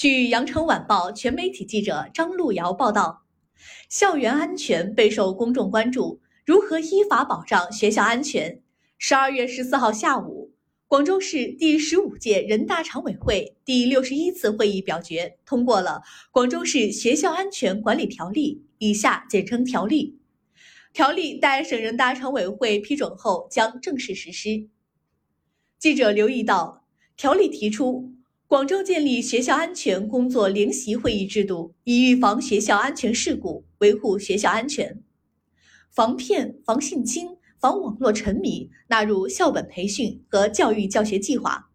据羊城晚报全媒体记者张路遥报道，校园安全备受公众关注，如何依法保障学校安全？十二月十四号下午，广州市第十五届人大常委会第六十一次会议表决通过了《广州市学校安全管理条例》（以下简称条例）。条例待省人大常委会批准后将正式实施。记者留意到，条例提出，广州建立学校安全工作联席会议制度，以预防学校安全事故，维护学校安全。防骗、防性侵、防网络沉迷纳入校本培训和教育教学计划。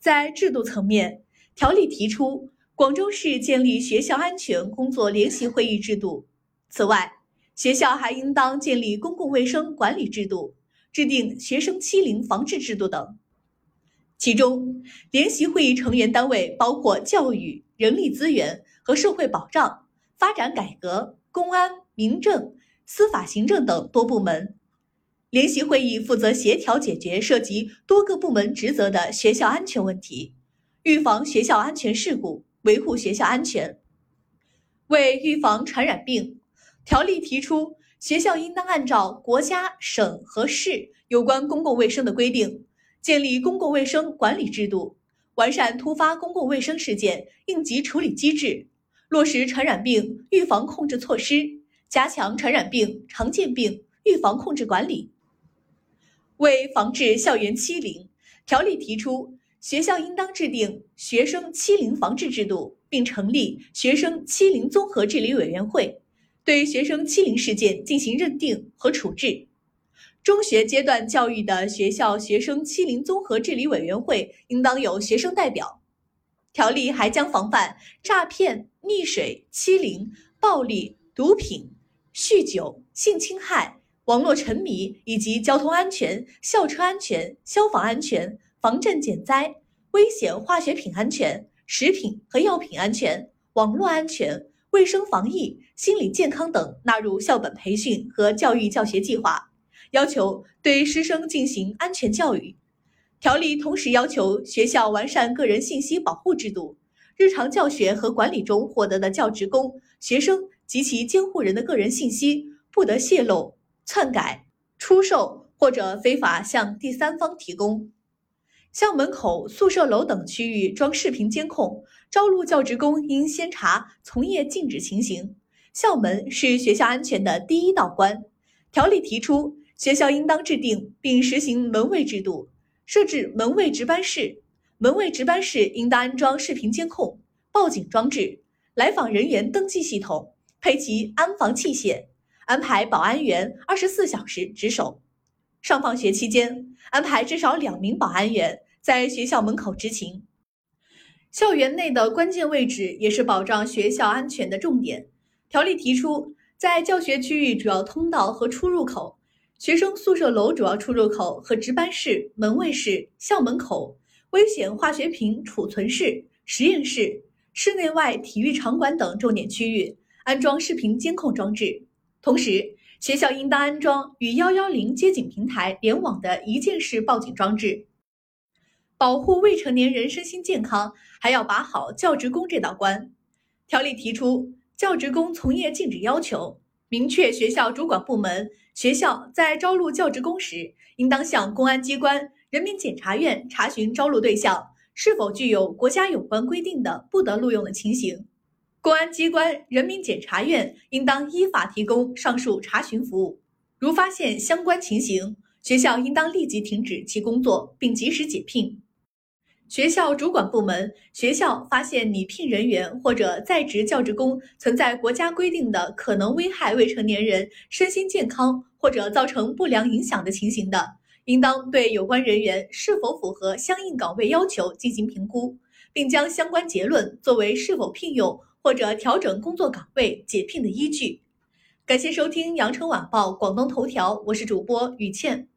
在制度层面，条例提出，广州市建立学校安全工作联席会议制度。此外，学校还应当建立公共卫生管理制度。制定学生欺凌防治制度等，其中联席会议成员单位包括教育、人力资源和社会保障、发展改革、公安、民政、司法行政等多部门。联席会议负责协调解决涉及多个部门职责的学校安全问题，预防学校安全事故，维护学校安全。为预防传染病，条例提出。学校应当按照国家、省和市有关公共卫生的规定，建立公共卫生管理制度，完善突发公共卫生事件应急处理机制，落实传染病预防控制措施，加强传染病常见病预防控制管理。为防治校园欺凌，条例提出，学校应当制定学生欺凌防治制度，并成立学生欺凌综合治理委员会。对学生欺凌事件进行认定和处置。中学阶段教育的学校学生欺凌综合治理委员会应当有学生代表。条例还将防范诈骗、溺水、欺凌、暴力、毒品、酗酒、性侵害、网络沉迷以及交通安全、校车安全、消防安全、防震减灾、危险化学品安全、食品和药品安全、网络安全。卫生防疫、心理健康等纳入校本培训和教育教学计划，要求对师生进行安全教育。条例同时要求学校完善个人信息保护制度，日常教学和管理中获得的教职工、学生及其监护人的个人信息不得泄露、篡改、出售或者非法向第三方提供。校门口、宿舍楼等区域装视频监控，招录教职工应先查从业禁止情形。校门是学校安全的第一道关。条例提出，学校应当制定并实行门卫制度，设置门卫值班室。门卫值班室应当安装视频监控、报警装置、来访人员登记系统，配齐安防器械，安排保安员二十四小时值守。上放学期间，安排至少两名保安员在学校门口执勤。校园内的关键位置也是保障学校安全的重点。条例提出，在教学区域主要通道和出入口、学生宿舍楼主要出入口和值班室、门卫室、校门口、危险化学品储存室、实验室、室内外体育场馆等重点区域安装视频监控装置，同时。学校应当安装与幺幺零接警平台联网的一键式报警装置。保护未成年人身心健康，还要把好教职工这道关。条例提出，教职工从业禁止要求，明确学校主管部门、学校在招录教职工时，应当向公安机关、人民检察院查询招录对象是否具有国家有关规定的不得录用的情形。公安机关、人民检察院应当依法提供上述查询服务。如发现相关情形，学校应当立即停止其工作，并及时解聘。学校主管部门、学校发现拟聘人员或者在职教职工存在国家规定的可能危害未成年人身心健康或者造成不良影响的情形的，应当对有关人员是否符合相应岗位要求进行评估，并将相关结论作为是否聘用。或者调整工作岗位解聘的依据。感谢收听羊城晚报广东头条，我是主播雨倩。